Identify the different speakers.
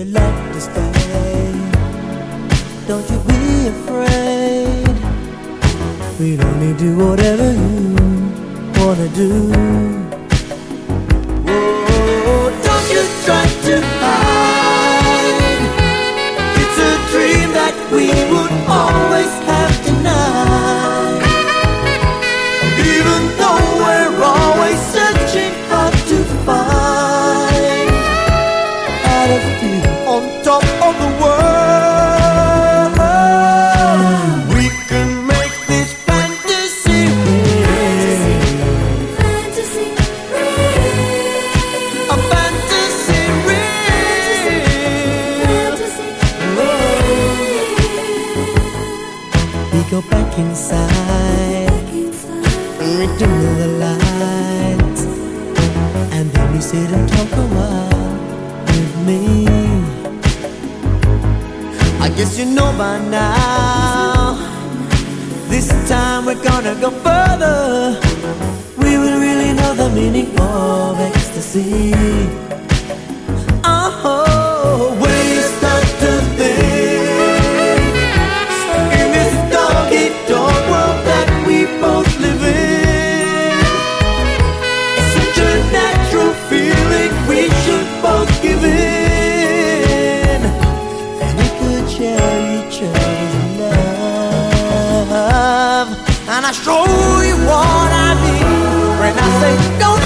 Speaker 1: your love to stay. Don't you be afraid. We only do whatever you wanna do. We go back inside and we dim the lights, and then we sit and talk a while with me. I guess you know by now. This time we're gonna go further. We will really know the meaning of ecstasy. I show you what I mean when I say, don't